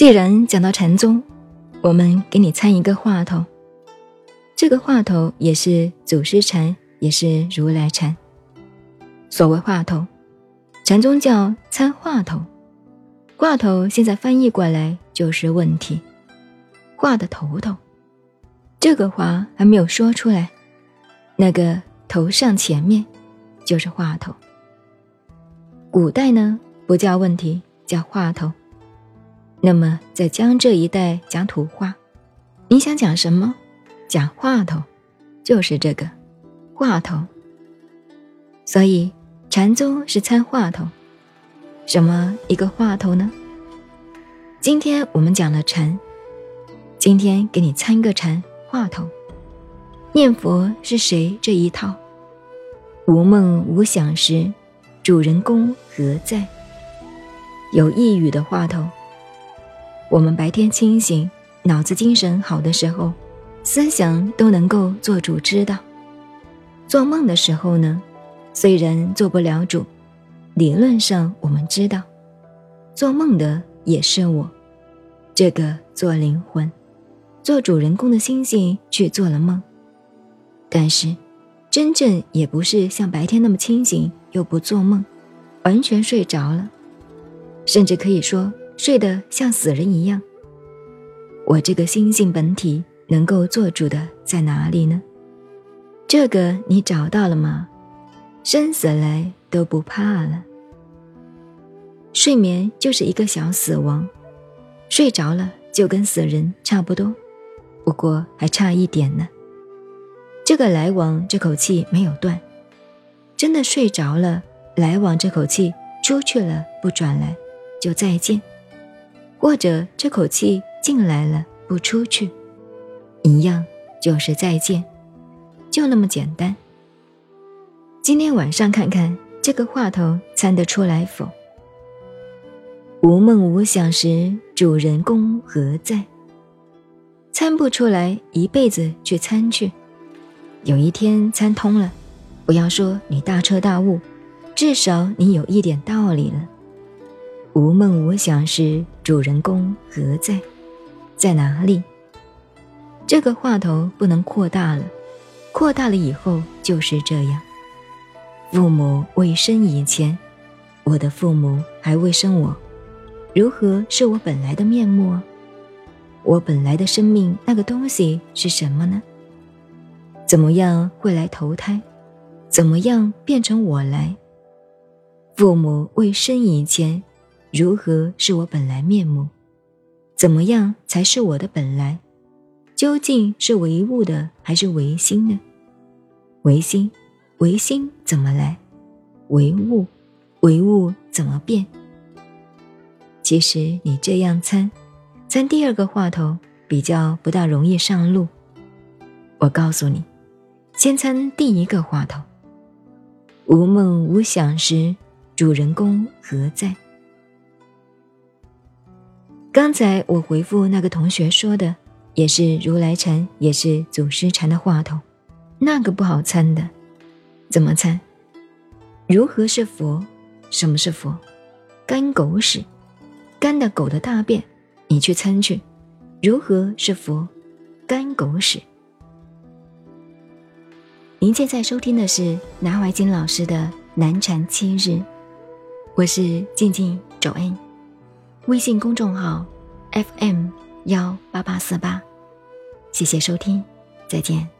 既然讲到禅宗，我们给你参一个话头。这个话头也是祖师禅，也是如来禅。所谓话头，禅宗叫参话头。话头现在翻译过来就是问题，话的头头。这个话还没有说出来，那个头上前面就是话头。古代呢不叫问题，叫话头。那么在江浙一带讲土话，你想讲什么？讲话头，就是这个话头。所以禅宗是参话头。什么一个话头呢？今天我们讲了禅，今天给你参个禅话头。念佛是谁这一套？无梦无想时，主人公何在？有一语的话头。我们白天清醒，脑子精神好的时候，思想都能够做主知道。做梦的时候呢，虽然做不了主。理论上，我们知道，做梦的也是我，这个做灵魂、做主人公的星星去做了梦。但是，真正也不是像白天那么清醒，又不做梦，完全睡着了，甚至可以说睡得像死人一样。我这个星星本体能够做主的在哪里呢？这个你找到了吗？生死来都不怕了。睡眠就是一个小死亡，睡着了就跟死人差不多，不过还差一点呢。这个来往这口气没有断，真的睡着了，来往这口气出去了不转来，就再见；或者这口气进来了不出去，一样就是再见，就那么简单。今天晚上看看这个话头参得出来否？无梦无想时，主人公何在？参不出来，一辈子去参去。有一天参通了，不要说你大彻大悟，至少你有一点道理了。无梦无想时，主人公何在？在哪里？这个话头不能扩大了，扩大了以后就是这样。父母未生以前，我的父母还未生我。如何是我本来的面目？我本来的生命那个东西是什么呢？怎么样会来投胎？怎么样变成我来？父母未生以前，如何是我本来面目？怎么样才是我的本来？究竟是唯物的还是唯心呢？唯心，唯心怎么来？唯物，唯物怎么变？其实你这样参，参第二个话头比较不大容易上路。我告诉你，先参第一个话头。无梦无想时，主人公何在？刚才我回复那个同学说的，也是如来禅，也是祖师禅的话头，那个不好参的。怎么参？如何是佛？什么是佛？干狗屎！干的狗的大便，你去参去，如何是佛？干狗屎！您现在收听的是南怀瑾老师的南禅七日，我是静静周恩，微信公众号 FM 幺八八四八，谢谢收听，再见。